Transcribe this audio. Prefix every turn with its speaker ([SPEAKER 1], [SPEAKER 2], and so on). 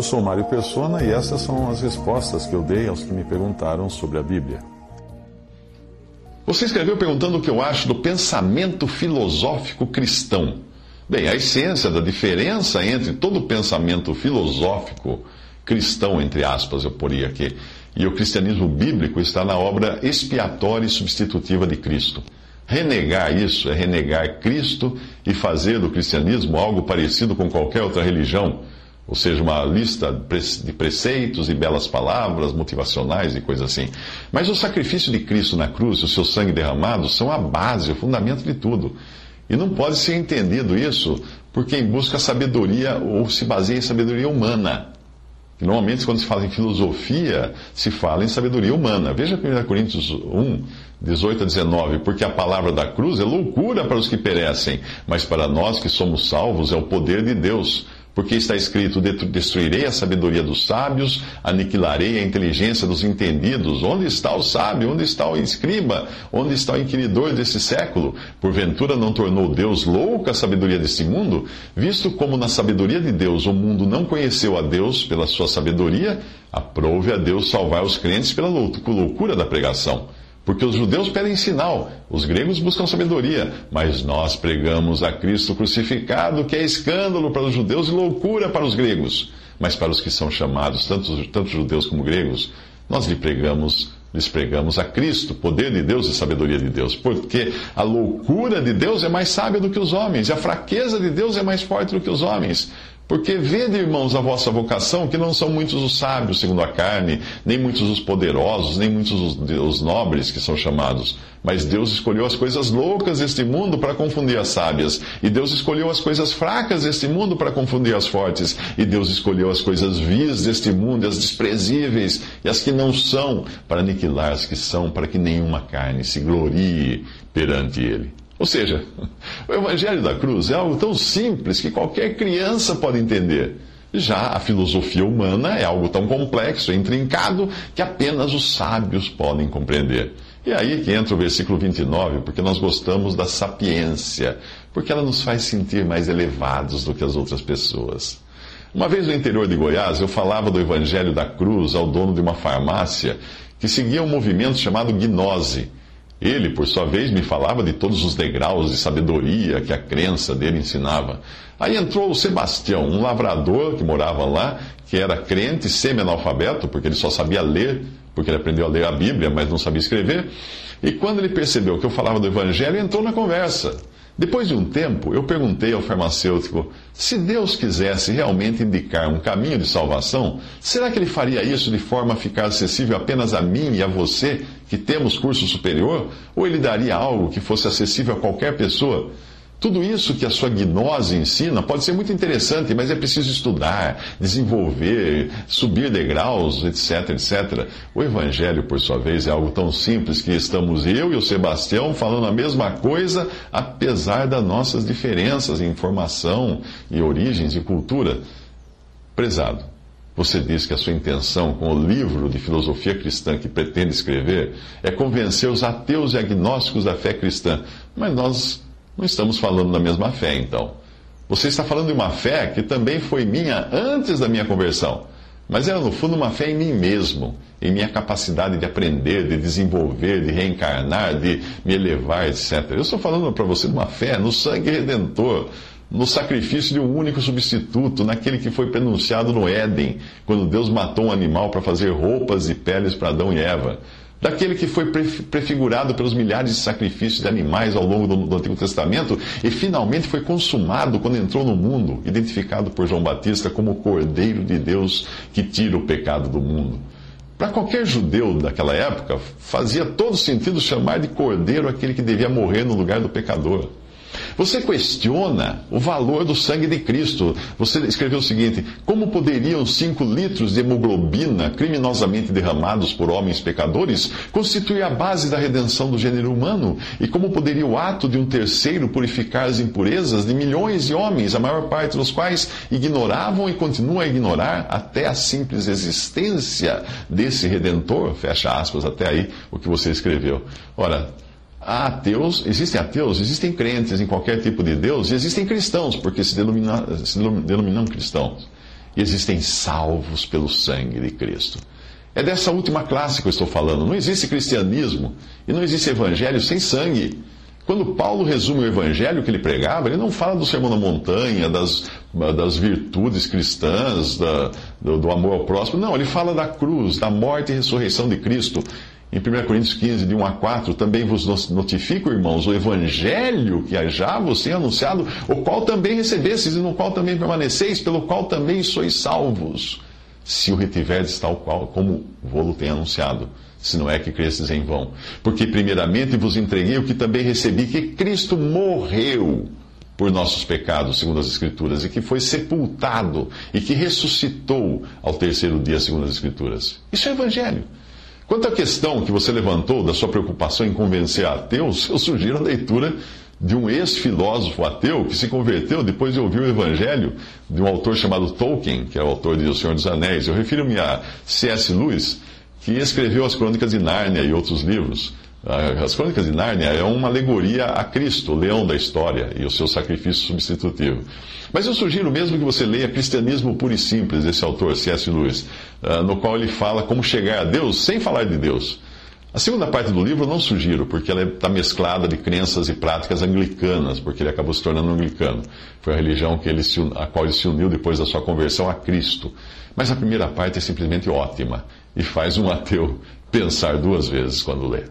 [SPEAKER 1] Eu sou Mário Persona e essas são as respostas que eu dei aos que me perguntaram sobre a Bíblia.
[SPEAKER 2] Você escreveu perguntando o que eu acho do pensamento filosófico cristão. Bem, a essência da diferença entre todo pensamento filosófico cristão, entre aspas, eu poria aqui, e o cristianismo bíblico está na obra expiatória e substitutiva de Cristo. Renegar isso é renegar Cristo e fazer do cristianismo algo parecido com qualquer outra religião, ou seja, uma lista de preceitos e belas palavras motivacionais e coisas assim. Mas o sacrifício de Cristo na cruz o seu sangue derramado são a base, o fundamento de tudo. E não pode ser entendido isso por quem busca sabedoria ou se baseia em sabedoria humana. Normalmente, quando se fala em filosofia, se fala em sabedoria humana. Veja 1 Coríntios 1, 18 a 19. Porque a palavra da cruz é loucura para os que perecem, mas para nós que somos salvos é o poder de Deus porque está escrito: Destruirei a sabedoria dos sábios, aniquilarei a inteligência dos entendidos. Onde está o sábio? Onde está o escriba? Onde está o inquiridor desse século? Porventura não tornou Deus louca a sabedoria deste mundo? Visto como na sabedoria de Deus o mundo não conheceu a Deus pela sua sabedoria, aprove a Deus salvar os crentes pela loucura da pregação. Porque os judeus pedem sinal, os gregos buscam sabedoria, mas nós pregamos a Cristo crucificado, que é escândalo para os judeus e loucura para os gregos. Mas para os que são chamados, tanto, tanto judeus como gregos, nós lhe pregamos, lhes pregamos a Cristo, poder de Deus e sabedoria de Deus. Porque a loucura de Deus é mais sábia do que os homens, e a fraqueza de Deus é mais forte do que os homens. Porque vede, irmãos, a vossa vocação, que não são muitos os sábios segundo a carne, nem muitos os poderosos, nem muitos os, os nobres que são chamados. Mas Deus escolheu as coisas loucas deste mundo para confundir as sábias. E Deus escolheu as coisas fracas deste mundo para confundir as fortes. E Deus escolheu as coisas vis deste mundo, as desprezíveis e as que não são, para aniquilar as que são, para que nenhuma carne se glorie perante Ele. Ou seja, o Evangelho da Cruz é algo tão simples que qualquer criança pode entender. Já a filosofia humana é algo tão complexo intrincado que apenas os sábios podem compreender. E aí que entra o versículo 29, porque nós gostamos da sapiência, porque ela nos faz sentir mais elevados do que as outras pessoas. Uma vez no interior de Goiás, eu falava do Evangelho da Cruz ao dono de uma farmácia que seguia um movimento chamado gnose ele, por sua vez, me falava de todos os degraus de sabedoria que a crença dele ensinava. Aí entrou o Sebastião, um lavrador que morava lá, que era crente, semi-analfabeto, porque ele só sabia ler, porque ele aprendeu a ler a Bíblia, mas não sabia escrever. E quando ele percebeu que eu falava do Evangelho, entrou na conversa. Depois de um tempo, eu perguntei ao farmacêutico se Deus quisesse realmente indicar um caminho de salvação, será que ele faria isso de forma a ficar acessível apenas a mim e a você, que temos curso superior? Ou ele daria algo que fosse acessível a qualquer pessoa? Tudo isso que a sua gnose ensina pode ser muito interessante, mas é preciso estudar, desenvolver, subir degraus, etc, etc. O Evangelho, por sua vez, é algo tão simples que estamos eu e o Sebastião falando a mesma coisa, apesar das nossas diferenças em informação e origens e cultura. Prezado, você diz que a sua intenção com o livro de filosofia cristã que pretende escrever é convencer os ateus e agnósticos da fé cristã, mas nós não estamos falando da mesma fé, então. Você está falando de uma fé que também foi minha antes da minha conversão. Mas era, no fundo, uma fé em mim mesmo, em minha capacidade de aprender, de desenvolver, de reencarnar, de me elevar, etc. Eu estou falando para você de uma fé no sangue redentor, no sacrifício de um único substituto, naquele que foi pronunciado no Éden, quando Deus matou um animal para fazer roupas e peles para Adão e Eva daquele que foi prefigurado pelos milhares de sacrifícios de animais ao longo do, do, Antigo Testamento e finalmente foi consumado quando entrou no mundo, identificado por João Batista como o Cordeiro de Deus que tira o pecado do mundo. Para qualquer judeu daquela época, fazia todo sentido chamar de Cordeiro aquele que devia morrer no lugar do pecador. Você questiona o valor do sangue de Cristo. Você escreveu o seguinte: como poderiam 5 litros de hemoglobina criminosamente derramados por homens pecadores constituir a base da redenção do gênero humano? E como poderia o ato de um terceiro purificar as impurezas de milhões de homens, a maior parte dos quais ignoravam e continuam a ignorar até a simples existência desse redentor? Fecha aspas, até aí o que você escreveu. Ora, Há ateus, existem ateus, existem crentes em qualquer tipo de Deus, e existem cristãos, porque se, denomina, se denominam cristãos. E existem salvos pelo sangue de Cristo. É dessa última classe que eu estou falando. Não existe cristianismo e não existe evangelho sem sangue. Quando Paulo resume o evangelho que ele pregava, ele não fala do sermão da montanha, das, das virtudes cristãs, da, do, do amor ao próximo. Não, ele fala da cruz, da morte e ressurreição de Cristo. Em 1 Coríntios 15, de 1 a 4, também vos notifico, irmãos, o evangelho que já vos tem anunciado, o qual também recebestes e no qual também permaneceis, pelo qual também sois salvos, se o retiverdes tal qual como vou-lo tem anunciado, se não é que cresces em vão. Porque primeiramente vos entreguei o que também recebi, que Cristo morreu por nossos pecados, segundo as Escrituras, e que foi sepultado e que ressuscitou ao terceiro dia, segundo as Escrituras. Isso é evangelho. Quanto à questão que você levantou da sua preocupação em convencer ateus, eu sugiro a leitura de um ex-filósofo ateu que se converteu depois de ouvir o evangelho de um autor chamado Tolkien, que é o autor de O Senhor dos Anéis. Eu refiro-me a C.S. Lewis, que escreveu as Crônicas de Nárnia e outros livros. As Crônicas de Nárnia é uma alegoria a Cristo, o leão da história, e o seu sacrifício substitutivo. Mas eu sugiro mesmo que você leia Cristianismo Puro e Simples, desse autor, C.S. Lewis, ah, no qual ele fala como chegar a Deus sem falar de Deus. A segunda parte do livro eu não sugiro, porque ela está mesclada de crenças e práticas anglicanas, porque ele acabou se tornando anglicano. Foi a religião que ele se, a qual ele se uniu depois da sua conversão a Cristo. Mas a primeira parte é simplesmente ótima e faz um ateu pensar duas vezes quando lê.